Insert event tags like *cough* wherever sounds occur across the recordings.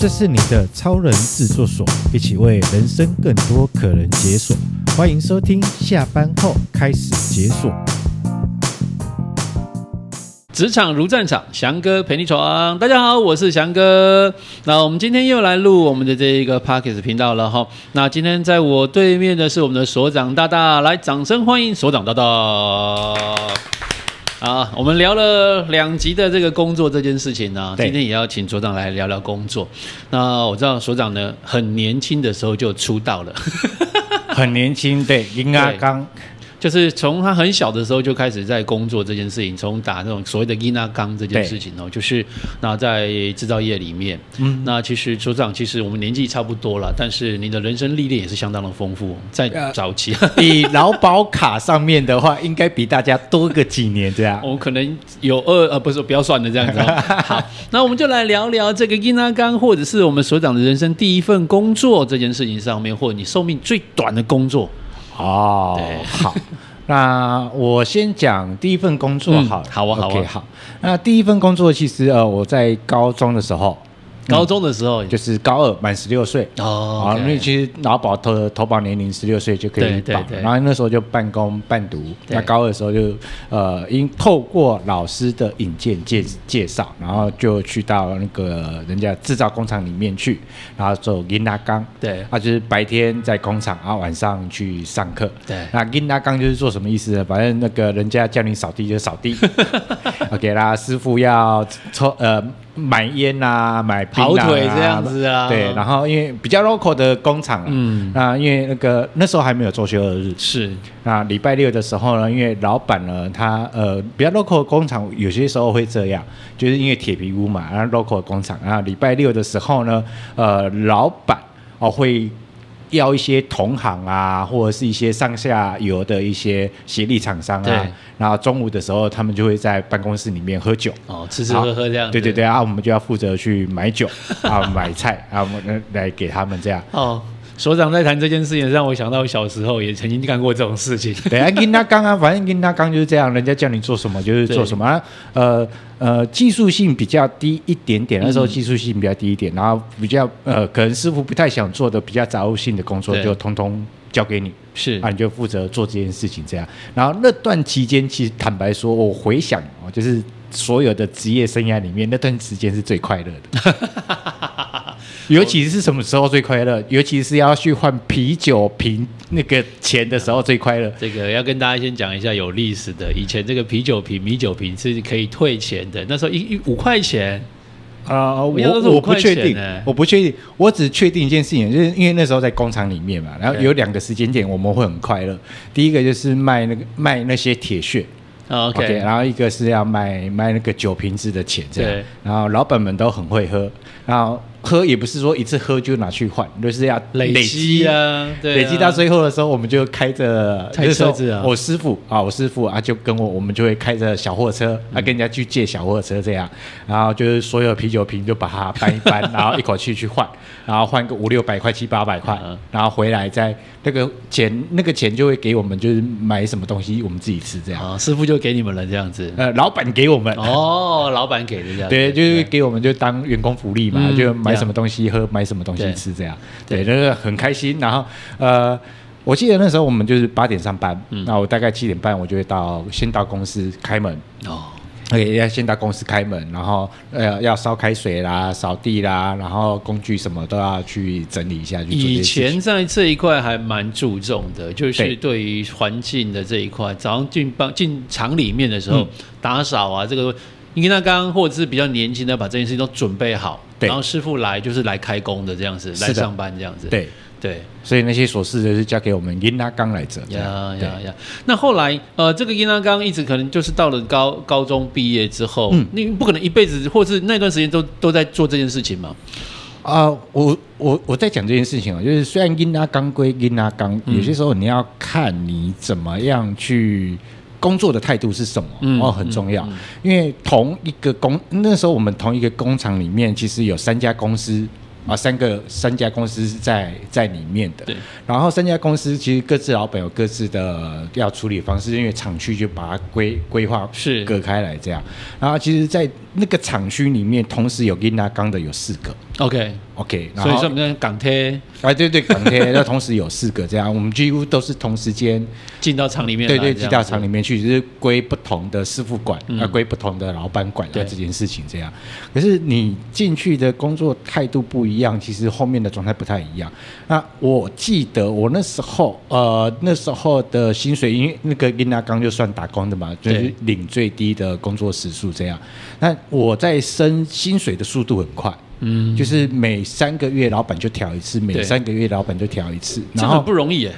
这是你的超人制作所，一起为人生更多可能解锁。欢迎收听，下班后开始解锁。职场如战场，翔哥陪你闯。大家好，我是翔哥。那我们今天又来录我们的这一个 Podcast 频道了哈。那今天在我对面的是我们的所长大大，来，掌声欢迎所长大大。啊，我们聊了两集的这个工作这件事情呢，今天也要请所长来聊聊工作。那我知道所长呢，很年轻的时候就出道了，*laughs* 很年轻，对，应该刚。就是从他很小的时候就开始在工作这件事情，从打那种所谓的阴拉钢这件事情哦，就是那在制造业里面，嗯，那其实所长其实我们年纪差不多了，但是你的人生历练也是相当的丰富，在早期，呃、*laughs* 以劳保卡上面的话，应该比大家多个几年这样。我可能有二呃，不是不要算了这样子，哦。*laughs* 好，那我们就来聊聊这个阴拉钢，或者是我们所长的人生第一份工作这件事情上面，或者你寿命最短的工作。哦，好，那我先讲第一份工作好，好啊，好啊，好。那第一份工作其实呃，我在高中的时候。高中的时候就是高二满十六岁哦，啊，因为其实劳保投投保年龄十六岁就可以保，然后那时候就半工半读。那高二的时候就呃，因透过老师的引荐介介绍，然后就去到那个人家制造工厂里面去，然后做银仔工。对，啊，就是白天在工厂，然后晚上去上课。对，那银仔工就是做什么意思呢？反正那个人家叫你扫地就扫地。*laughs* OK 啦，师傅要抽呃。买烟啊，买跑腿这样子啊，对，然后因为比较 local 的工厂，嗯，那，因为那个那时候还没有周休二日，是，那礼拜六的时候呢，因为老板呢，他呃比较 local 的工厂有些时候会这样，就是因为铁皮屋嘛，然后 local 的工厂，然后礼拜六的时候呢，呃，老板哦会。要一些同行啊，或者是一些上下游的一些协力厂商啊，对然后中午的时候，他们就会在办公室里面喝酒，哦，吃吃喝喝这样。对对对啊，我们就要负责去买酒啊，买菜啊，我们来给他们这样。哦。所长在谈这件事情，让我想到小时候也曾经干过这种事情。*laughs* 对啊，跟他刚啊，反正跟他刚就是这样，人家叫你做什么就是做什么啊。呃呃，技术性比较低一点点，那时候技术性比较低一点，然后比较呃，可能师傅不太想做的比较杂务性的工作，就通通交给你，是啊，你就负责做这件事情这样。然后那段期间，其实坦白说，我回想哦，就是所有的职业生涯里面，那段时间是最快乐的。*laughs* 尤其是什么时候最快乐？尤其是要去换啤酒瓶那个钱的时候最快乐。这个要跟大家先讲一下有历史的，以前这个啤酒瓶、米酒瓶是可以退钱的，那时候一一五块钱。啊、呃，我我不确定，我不确定，我只确定一件事情，就是因为那时候在工厂里面嘛，然后有两个时间点我们会很快乐。第一个就是卖那个卖那些铁屑。OK，, okay 然后一个是要卖卖那个酒瓶子的钱这样，对然后老板们都很会喝，然后。喝也不是说一次喝就拿去换，就是要累积啊，累积到最后的时候，我们就开着开车子啊。我师傅啊，我师傅啊，就跟我，我们就会开着小货车，啊，跟人家去借小货车这样，然后就是所有啤酒瓶就把它搬一搬，然后一口气去换，然后换个五六百块、七八百块，然后回来再那个钱，那个钱就会给我们，就是买什么东西我们自己吃这样。啊，师傅就给你们了这样子。呃，老板给我们哦，老板给的这样。对，就是给我们就当员工福利嘛，就。买什么东西喝，买什么东西吃，这样对，那个很开心。然后，呃，我记得那时候我们就是八点上班，那我大概七点半我就会到，先到公司开门哦。OK，要先到公司开门，然后呃要烧开水啦、扫地啦，然后工具什么都要去整理一下。以前在这一块还蛮注重的，就是对于环境的这一块，早上进办进厂里面的时候打扫啊，这个。银仔工或者是比较年轻的，把这件事情都准备好，然后师傅来就是来开工的这样子，的来上班这样子。对对，所以那些琐事就是交给我们银仔工来做。呀呀呀！那后来呃，这个银仔工一直可能就是到了高高中毕业之后，嗯，你不可能一辈子或是那段时间都都在做这件事情嘛？啊、呃，我我我在讲这件事情啊，就是虽然银仔工归银仔工，有些时候你要看你怎么样去。工作的态度是什么？嗯、哦，很重要。嗯嗯、因为同一个工，那时候我们同一个工厂里面，其实有三家公司啊，三个三家公司是在在里面的。对。然后三家公司其实各自老板有各自的要处理方式，因为厂区就把它规规划是隔开来这样。然后其实，在那个厂区里面同时有给他刚的有四个。OK OK，所以说我们港铁，哎对对港铁，那同时有四个这样，我们几乎都是同时间进到厂里面，对对，进到厂里面去，就是归不同的师傅管，啊归不同的老板管，这件事情这样。可是你进去的工作态度不一样，其实后面的状态不太一样。那我记得我那时候，呃那时候的薪水，因为那个跟他刚就算打工的嘛，就是领最低的工作时数这样。那我在升薪水的速度很快。嗯，就是每三个月老板就调一次，每三个月老板就调一次，然后这很不容易耶。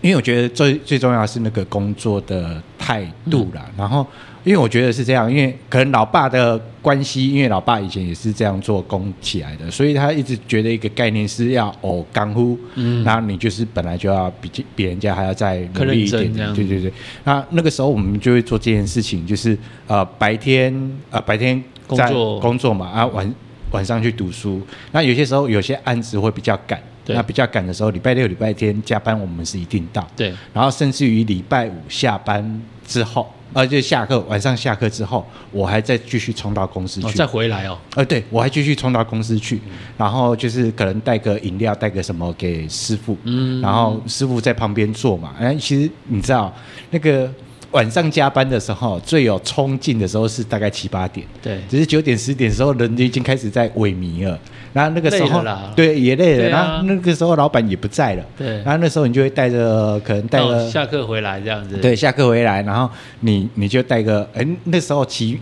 因为我觉得最最重要的是那个工作的态度啦。嗯、然后，因为我觉得是这样，因为可能老爸的关系，因为老爸以前也是这样做工起来的，所以他一直觉得一个概念是要哦刚乎，嗯，然后你就是本来就要比比人家还要再努力一点，对对对。那那个时候我们就会做这件事情，就是呃白天呃白天工作工作嘛，啊晚。晚上去读书，那有些时候有些案子会比较赶，对那比较赶的时候，礼拜六、礼拜天加班，我们是一定到。对，然后甚至于礼拜五下班之后，呃，就下课晚上下课之后，我还再继续冲到公司去，哦、再回来哦。呃，对，我还继续冲到公司去，嗯、然后就是可能带个饮料，带个什么给师傅，嗯，然后师傅在旁边坐嘛。哎，其实你知道那个。晚上加班的时候，最有冲劲的时候是大概七八点，对，只是九点十点的时候，人就已经开始在萎靡了。然后那个时候，对，也累了。然后那个时候老板也不在了，对。然后那时候你就会带着，可能带着下课回来这样子。对，下课回来，然后你你就带个，哎，那时候骑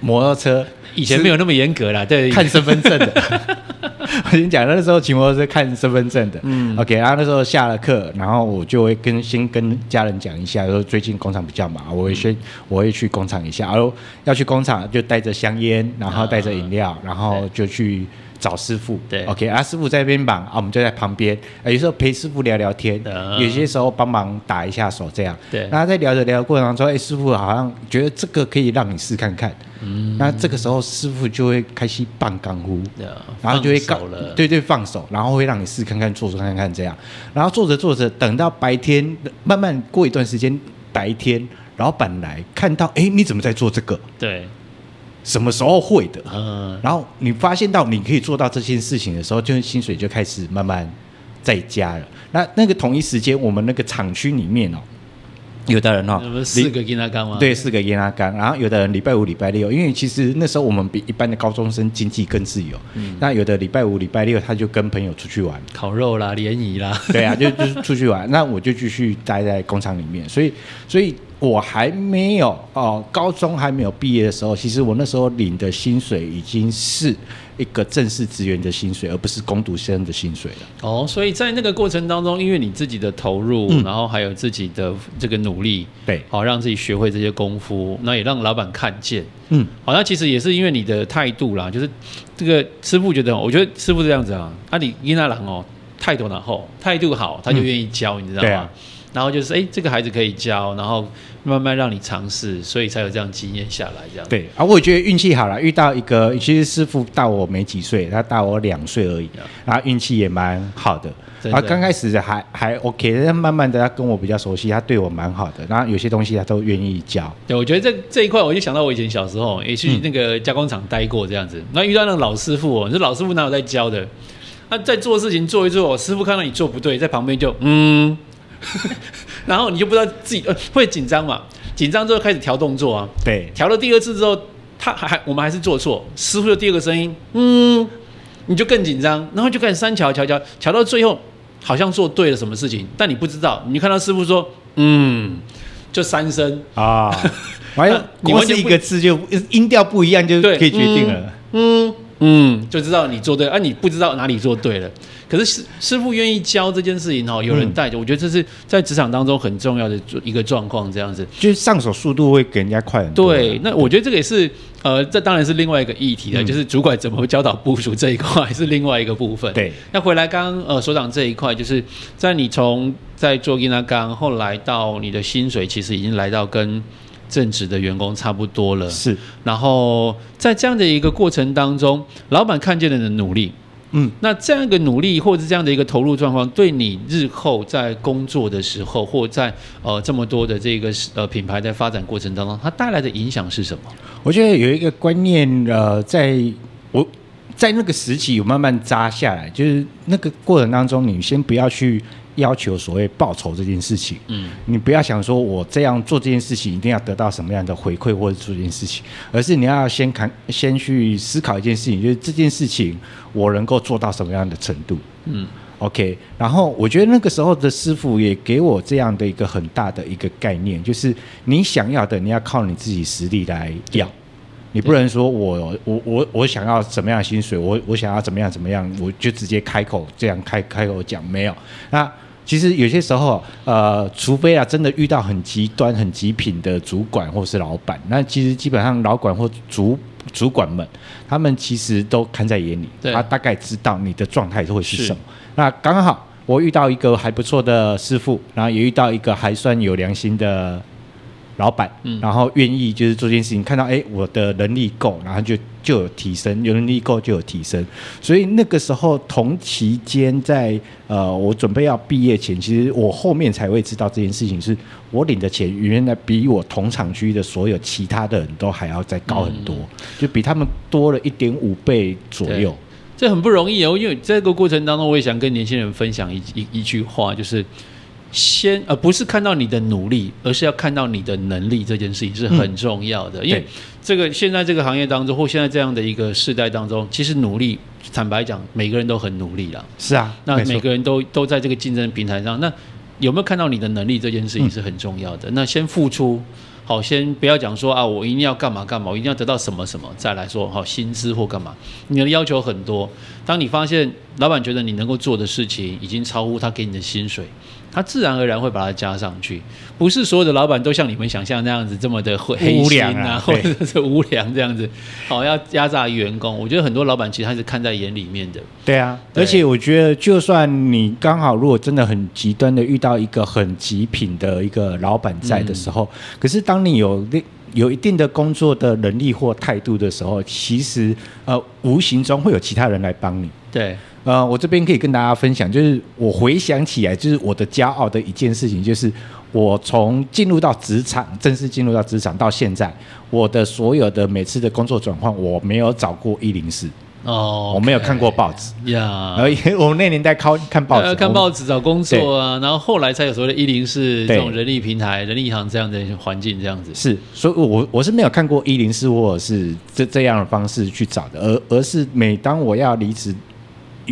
摩托车，以前没有那么严格啦，对，看身份证的。*laughs* 我跟你讲，那时候骑摩托车看身份证的，嗯，OK，然后那时候下了课，然后我就会跟先跟家人讲一下，说最近工厂比较忙，我会先我会去工厂一下，然后要去工厂就带着香烟，然后带着饮料，然后就去找师傅，对，OK，啊，师傅在那边忙，啊，我们就在旁边，有时候陪师傅聊聊天，有些时候帮忙打一下手，这样，对，然后在聊着聊的过程当中，哎，师傅好像觉得这个可以让你试看看。嗯，那这个时候师傅就会开始半干呼，然后就会告了，对对，放手，然后会让你试看看，做做看看这样，然后做着做着，等到白天，慢慢过一段时间，白天老板来看到，哎，你怎么在做这个？对，什么时候会的？嗯，然后你发现到你可以做到这件事情的时候，就薪水就开始慢慢在加了。那那个同一时间，我们那个厂区里面哦。有的人、哦，四个给他干吗？对，四个给他干。然后有的人礼拜五、礼拜六，因为其实那时候我们比一般的高中生经济更自由。嗯、那有的礼拜五、礼拜六，他就跟朋友出去玩，烤肉啦、联谊啦。对啊，就 *laughs* 就是出去玩。那我就继续待在工厂里面。所以，所以我还没有哦，高中还没有毕业的时候，其实我那时候领的薪水已经是。一个正式职员的薪水，而不是工读生的薪水了。哦，所以在那个过程当中，因为你自己的投入，嗯、然后还有自己的这个努力，对，好让自己学会这些功夫，那也让老板看见。嗯，好，那其实也是因为你的态度啦，就是这个师傅觉得，我觉得师傅这样子啊，啊你伊那郎哦，态度然后态度好，他就愿意教，嗯、你知道吗？啊、然后就是哎，这个孩子可以教，然后。慢慢让你尝试，所以才有这样经验下来，这样对啊。我觉得运气好了，遇到一个其实师傅大我没几岁，他大我两岁而已，然后运气也蛮好的。然后刚开始还还 OK，但慢慢的他跟我比较熟悉，他对我蛮好的，然后有些东西他都愿意教。对，我觉得这这一块我就想到我以前小时候也去那个加工厂待过这样子，那、嗯、遇到那个老师傅哦，你说老师傅哪有在教的？他在做事情做一做，师傅看到你做不对，在旁边就嗯。*laughs* 然后你就不知道自己呃会紧张嘛？紧张之后开始调动作啊。对，调了第二次之后，他还还我们还是做错，师傅就第二个声音，嗯，你就更紧张，然后就开始三调调调调到最后，好像做对了什么事情，但你不知道，你看到师傅说，嗯，就三声啊，*laughs* 完了，你们是一个字就音调不一样就可以决定了，嗯。嗯嗯，就知道你做对，而、啊、你不知道哪里做对了。可是师师傅愿意教这件事情哦，有人带着，嗯、我觉得这是在职场当中很重要的一个状况。这样子，就是上手速度会给人家快很多。对，那我觉得这个也是，呃，这当然是另外一个议题了，嗯、就是主管怎么教导部署这一块是另外一个部分。对，那回来刚刚呃所长这一块，就是在你从在做给他干，后来到你的薪水其实已经来到跟。正职的员工差不多了，是。然后在这样的一个过程当中，老板看见了你的努力，嗯，那这样一个努力或者这样的一个投入状况，对你日后在工作的时候，或在呃这么多的这个呃品牌在发展过程当中，它带来的影响是什么？我觉得有一个观念，呃，在我在那个时期有慢慢扎下来，就是那个过程当中，你先不要去。要求所谓报酬这件事情，嗯，你不要想说我这样做这件事情一定要得到什么样的回馈或者做这件事情，而是你要先看，先去思考一件事情，就是这件事情我能够做到什么样的程度，嗯，OK。然后我觉得那个时候的师傅也给我这样的一个很大的一个概念，就是你想要的，你要靠你自己实力来要。你不能说我我我我想要怎么样的薪水，我我想要怎么样怎么样，我就直接开口这样开开口讲没有。那其实有些时候，呃，除非啊真的遇到很极端、很极品的主管或是老板，那其实基本上老管或主主管们，他们其实都看在眼里，他大概知道你的状态会是什么。那刚好我遇到一个还不错的师傅，然后也遇到一个还算有良心的。老板，然后愿意就是做这件事情，看到哎，我的能力够，然后就就有提升，有能力够就有提升。所以那个时候同期间在呃，我准备要毕业前，其实我后面才会知道这件事情，是我领的钱原来比我同厂区的所有其他的人都还要再高很多，嗯、就比他们多了一点五倍左右。这很不容易哦，因为这个过程当中，我也想跟年轻人分享一一一句话，就是。先，而不是看到你的努力，而是要看到你的能力，这件事情是很重要的。嗯、因为这个现在这个行业当中，或现在这样的一个世代当中，其实努力，坦白讲，每个人都很努力了。是啊，那每个人都都在这个竞争平台上，那有没有看到你的能力，这件事情是很重要的。嗯、那先付出，好，先不要讲说啊，我一定要干嘛干嘛，我一定要得到什么什么，再来说好薪资或干嘛。你的要求很多，当你发现老板觉得你能够做的事情已经超乎他给你的薪水。他自然而然会把它加上去，不是所有的老板都像你们想象那样子这么的黑心啊，*laughs* 或者是无良这样子，好要压榨员工。我觉得很多老板其实他是看在眼里面的。对啊，对，而且我觉得，就算你刚好如果真的很极端的遇到一个很极品的一个老板在的时候，嗯、可是当你有那有一定的工作的能力或态度的时候，其实呃无形中会有其他人来帮你。对。呃，我这边可以跟大家分享，就是我回想起来，就是我的骄傲的一件事情，就是我从进入到职场，正式进入到职场到现在，我的所有的每次的工作转换，我没有找过一零四哦，我没有看过报纸呀，而我们那年代靠看报纸，看报纸找工作啊，然后后来才有所谓的一零四这种人力平台、人力银行这样的环境，这样子。是，所以我我是没有看过一零四或者是这这样的方式去找的，而而是每当我要离职。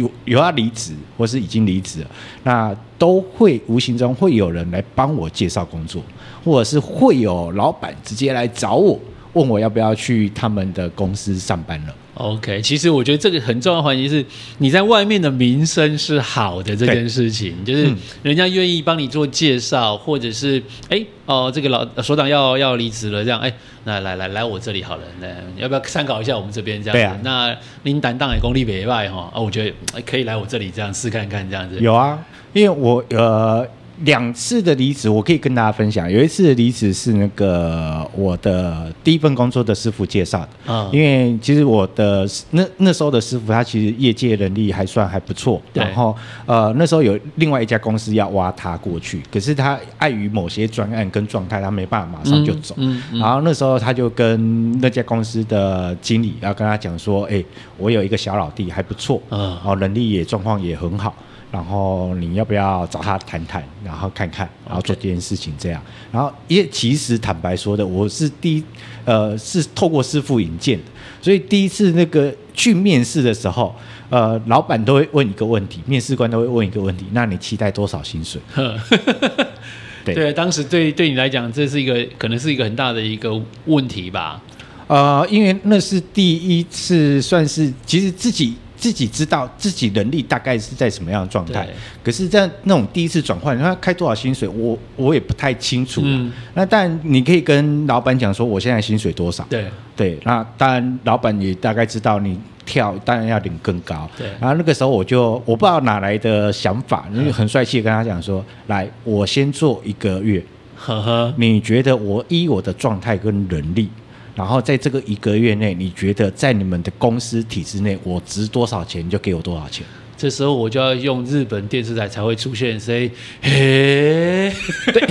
有有要离职，或是已经离职了，那都会无形中会有人来帮我介绍工作，或者是会有老板直接来找我，问我要不要去他们的公司上班了。OK，其实我觉得这个很重要的环节是你在外面的名声是好的这件事情，就是人家愿意帮你做介绍，或者是哎哦这个老所长要要离职了，这样哎那来来来我这里好了，那要不要参考一下我们这边这样子？啊、那您担当也功力别外哈啊，我觉得可以来我这里这样试看看这样子。有啊，因为我呃。两次的离职，我可以跟大家分享。有一次的离职是那个我的第一份工作的师傅介绍的，嗯，因为其实我的那那时候的师傅他其实业界能力还算还不错，然后呃那时候有另外一家公司要挖他过去，可是他碍于某些专案跟状态，他没办法马上就走，嗯，嗯，然后那时候他就跟那家公司的经理要跟他讲说，哎，我有一个小老弟还不错，嗯，然后能力也状况也很好。然后你要不要找他谈谈，然后看看，然后做这件事情这样。然后也其实坦白说的，我是第一，呃，是透过师傅引荐的，所以第一次那个去面试的时候，呃，老板都会问一个问题，面试官都会问一个问题，那你期待多少薪水？对对，当时对对你来讲，这是一个可能是一个很大的一个问题吧？呃，因为那是第一次，算是其实自己。自己知道自己能力大概是在什么样的状态，可是，在那种第一次转换，他开多少薪水，我我也不太清楚。嗯，那但你可以跟老板讲说，我现在薪水多少？对对，那当然老板也大概知道你跳，当然要领更高。对，然后那个时候我就我不知道哪来的想法，因为很帅气的跟他讲说，来，我先做一个月，呵呵，你觉得我依我的状态跟能力，然后在这个一个月内，你觉得在你们的公司体制内，我值多少钱，你就给我多少钱。这时候我就要用日本电视台才会出现，say，嘿，*laughs* 对，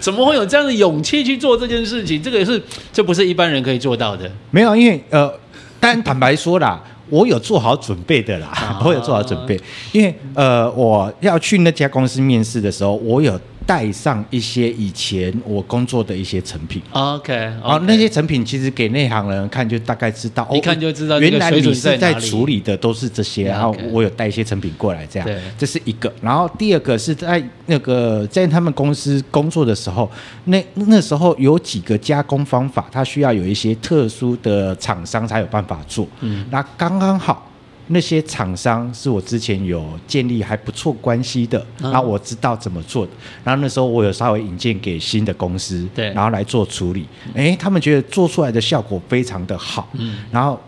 怎么会有这样的勇气去做这件事情？这个是，这不是一般人可以做到的。没有，因为呃，但坦白说啦，我有做好准备的啦，啊、*laughs* 我有做好准备，因为呃，我要去那家公司面试的时候，我有。带上一些以前我工作的一些成品，OK，然后那些成品其实给内行人看就大概知道，一看就知道原来你是在处理的都是这些，然后我有带一些成品过来，这样，这是一个。然后第二个是在那个在他们公司工作的时候，那那时候有几个加工方法，它需要有一些特殊的厂商才有办法做，嗯，那刚刚好。那些厂商是我之前有建立还不错关系的，然后我知道怎么做的，然后那时候我有稍微引荐给新的公司，对，然后来做处理，哎，他们觉得做出来的效果非常的好，嗯，然后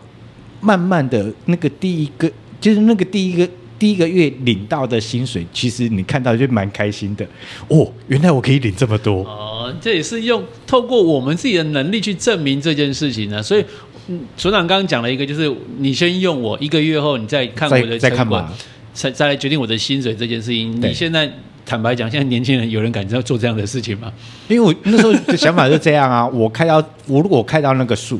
慢慢的那个第一个就是那个第一个第一个月领到的薪水，其实你看到就蛮开心的，哦，原来我可以领这么多，哦，这也是用透过我们自己的能力去证明这件事情呢，所以。嗯，所长刚刚讲了一个，就是你先用我一个月后，你再看我的成果，再再来决定我的薪水这件事情。你现在坦白讲，现在年轻人有人敢做这样的事情吗？因为我那时候的想法是这样啊，*laughs* 我开到我如果开到那个数，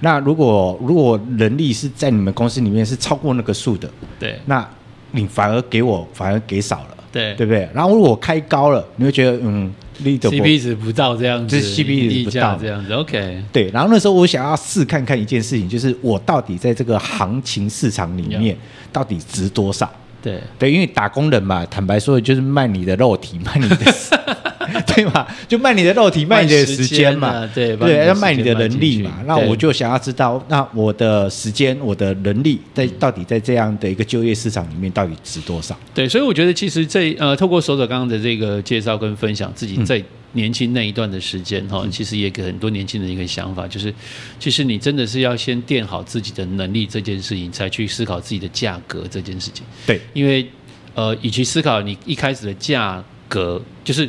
那如果如果人力是在你们公司里面是超过那个数的，对，那你反而给我反而给少了，对，对不对？然后如果开高了，你会觉得嗯。CP 值不到这样子，就是 CP 值不到这样子，OK。对，然后那时候我想要试看看一件事情，就是我到底在这个行情市场里面到底值多少？对对，因为打工人嘛，坦白说就是卖你的肉体，卖你的。*laughs* *laughs* 对嘛，就卖你的肉体，卖你的时间嘛，啊、对对，要卖你的能力嘛。那我就想要知道，那我的时间、我的能力，在到底在这样的一个就业市场里面，到底值多少？对，所以我觉得其实这呃，透过手者刚刚的这个介绍跟分享，自己在年轻那一段的时间哈，嗯、其实也给很多年轻人一个想法，就是其实你真的是要先垫好自己的能力这件事情，才去思考自己的价格这件事情。对，因为呃，与其思考你一开始的价格，就是。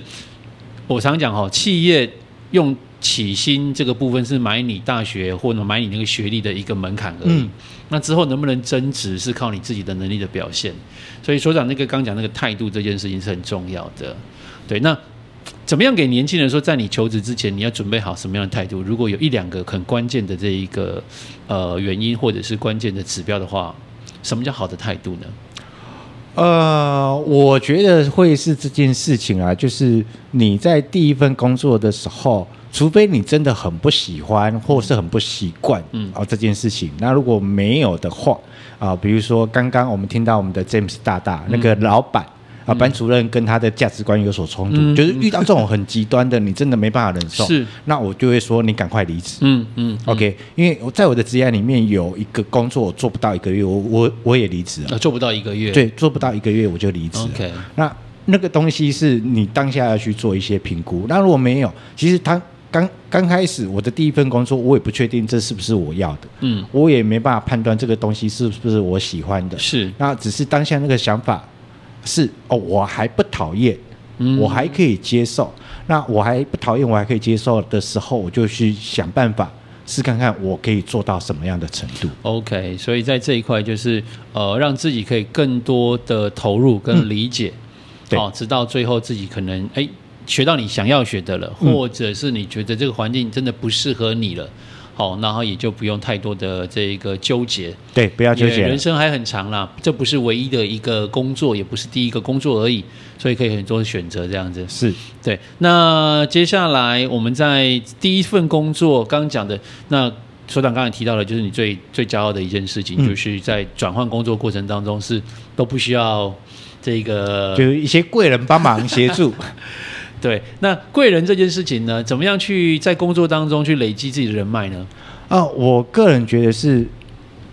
我常讲哈，企业用起薪这个部分是买你大学或者买你那个学历的一个门槛而已。嗯、那之后能不能增值是靠你自己的能力的表现。所以所长那个刚讲那个态度这件事情是很重要的。对，那怎么样给年轻人说，在你求职之前你要准备好什么样的态度？如果有一两个很关键的这一个呃原因或者是关键的指标的话，什么叫好的态度呢？呃，我觉得会是这件事情啊，就是你在第一份工作的时候，除非你真的很不喜欢或是很不习惯，嗯，啊这件事情，那如果没有的话，啊，比如说刚刚我们听到我们的 James 大大那个老板。啊，班主任跟他的价值观有所冲突，嗯、就是遇到这种很极端的，你真的没办法忍受。是，那我就会说你赶快离职。嗯嗯，OK，因为我在我的职业里面有一个工作我做不到一个月，我我我也离职了。做不到一个月，对，做不到一个月我就离职。OK，那那个东西是你当下要去做一些评估。那如果没有，其实他刚刚开始我的第一份工作，我也不确定这是不是我要的。嗯，我也没办法判断这个东西是不是我喜欢的。是，那只是当下那个想法。是哦，我还不讨厌，嗯、我还可以接受。那我还不讨厌，我还可以接受的时候，我就去想办法试看看，我可以做到什么样的程度。OK，所以在这一块就是呃，让自己可以更多的投入跟理解，好、嗯哦，直到最后自己可能哎学到你想要学的了，嗯、或者是你觉得这个环境真的不适合你了。好，然后也就不用太多的这个纠结。对，不要纠结。人生还很长啦，这不是唯一的一个工作，也不是第一个工作而已，所以可以很多选择这样子。是对。那接下来我们在第一份工作刚刚讲的，那所长刚才提到的，就是你最最骄傲的一件事情，嗯、就是在转换工作过程当中是都不需要这个，就是一些贵人帮忙协助。*laughs* *laughs* *laughs* 对，那贵人这件事情呢，怎么样去在工作当中去累积自己的人脉呢？啊、我个人觉得是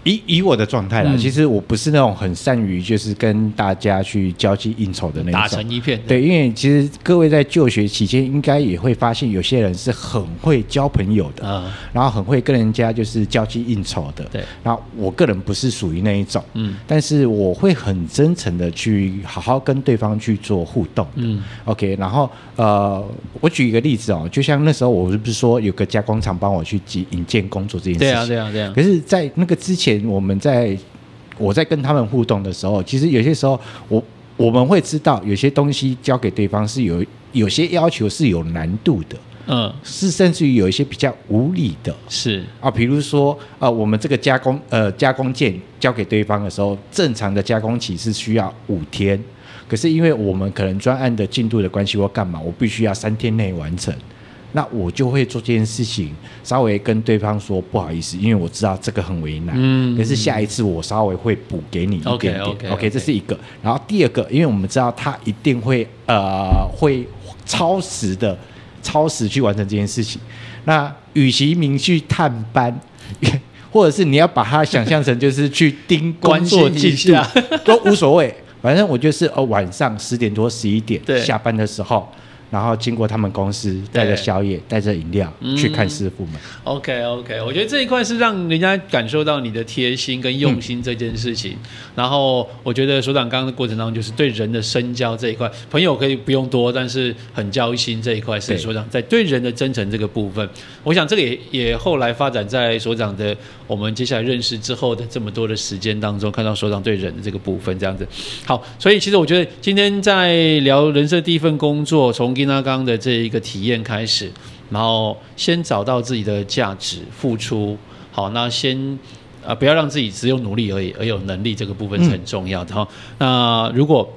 以以我的状态啦，嗯、其实我不是那种很善于就是跟大家去交际应酬的那种，打成一片。对，因为其实各位在就学期间，应该也会发现有些人是很会交朋友的，嗯，然后很会跟人家就是交际应酬的。对，然后我个人不是属于那一种，嗯，但是我会很真诚的去好好跟对方去做互动，嗯，OK。然后呃，我举一个例子哦，就像那时候我是不是说有个加工厂帮我去引荐工作这件事情？对啊，对啊，对啊。可是，在那个之前。我们在我在跟他们互动的时候，其实有些时候我我们会知道有些东西交给对方是有有些要求是有难度的，嗯，是甚至于有一些比较无理的，是。啊，比如说呃，我们这个加工呃加工件交给对方的时候，正常的加工期是需要五天，可是因为我们可能专案的进度的关系或干嘛，我必须要三天内完成。那我就会做这件事情，稍微跟对方说不好意思，因为我知道这个很为难。嗯，可是下一次我稍微会补给你一点点。OK OK OK，这是一个。然后第二个，因为我们知道他一定会呃会超时的超时去完成这件事情。那与其明去探班，*laughs* 或者是你要把它想象成就是去盯 *laughs* 工作进度，都无所谓。反正我就是呃晚上十点多十一点下班的时候。然后经过他们公司，带着宵夜，带着饮料去看师傅们。OK OK，我觉得这一块是让人家感受到你的贴心跟用心这件事情。嗯、然后我觉得所长刚刚的过程当中，就是对人的深交这一块，朋友可以不用多，但是很交心这一块是所长在对人的真诚这个部分。我想这个也也后来发展在所长的我们接下来认识之后的这么多的时间当中，看到所长对人的这个部分这样子。好，所以其实我觉得今天在聊人生第一份工作，从那刚的这一个体验开始，然后先找到自己的价值，付出好。那先啊、呃，不要让自己只有努力而已，而有能力这个部分是很重要的哈。嗯、那如果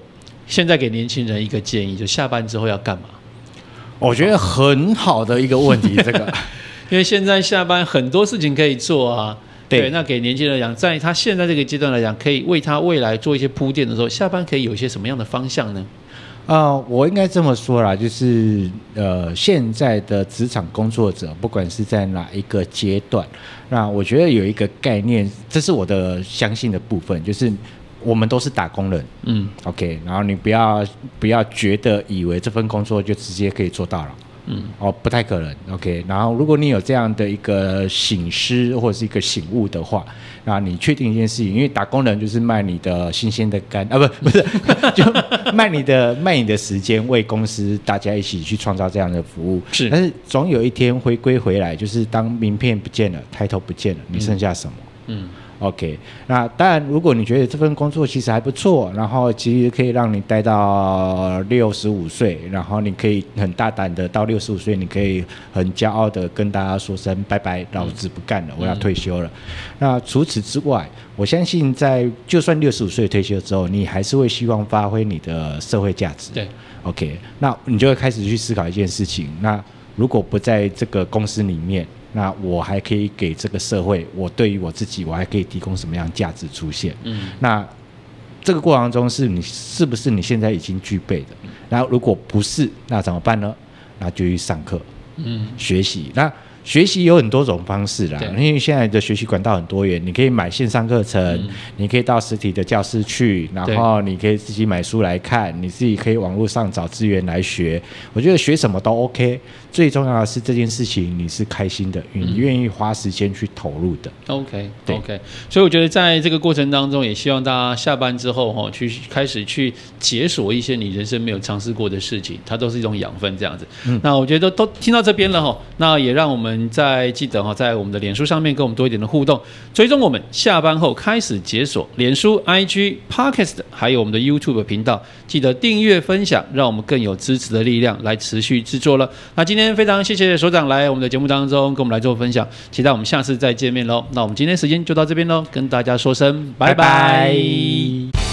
现在给年轻人一个建议，就下班之后要干嘛？我觉得很好的一个问题，这个，因为现在下班很多事情可以做啊。对，对，那给年轻人讲，在他现在这个阶段来讲，可以为他未来做一些铺垫的时候，下班可以有一些什么样的方向呢？啊、呃，我应该这么说啦，就是呃，现在的职场工作者，不管是在哪一个阶段，那我觉得有一个概念，这是我的相信的部分，就是我们都是打工人，嗯，OK，然后你不要不要觉得以为这份工作就直接可以做到了。嗯，哦，不太可能，OK。然后，如果你有这样的一个醒思或者是一个醒悟的话，那你确定一件事情，因为打工人就是卖你的新鲜的肝啊，不，*laughs* 不是，就卖你的卖你的时间，为公司大家一起去创造这样的服务。是，但是总有一天回归回来，就是当名片不见了，抬头不见了，你剩下什么？嗯。嗯 OK，那当然，如果你觉得这份工作其实还不错，然后其实可以让你待到六十五岁，然后你可以很大胆的到六十五岁，你可以很骄傲的跟大家说声拜拜，老子不干了，我要退休了。嗯、那除此之外，我相信在就算六十五岁退休之后，你还是会希望发挥你的社会价值。对，OK，那你就会开始去思考一件事情，那如果不在这个公司里面。那我还可以给这个社会，我对于我自己，我还可以提供什么样价值出现？嗯，那这个过程中是你是不是你现在已经具备的？然后如果不是，那怎么办呢？那就去上课，嗯，学习。那学习有很多种方式啦，因为现在的学习管道很多元，你可以买线上课程，嗯、你可以到实体的教室去，然后你可以自己买书来看，你自己可以网络上找资源来学。我觉得学什么都 OK，最重要的是这件事情你是开心的，你愿意花时间去投入的。OK，对 OK。所以我觉得在这个过程当中，也希望大家下班之后哈，去开始去解锁一些你人生没有尝试过的事情，它都是一种养分，这样子。嗯，那我觉得都，都听到这边了哈，那也让我们。再记得哈，在我们的脸书上面跟我们多一点的互动，追踪我们下班后开始解锁脸书、IG、Podcast，还有我们的 YouTube 频道，记得订阅分享，让我们更有支持的力量来持续制作了。那今天非常谢谢所长来我们的节目当中跟我们来做分享，期待我们下次再见面喽。那我们今天时间就到这边喽，跟大家说声。拜拜。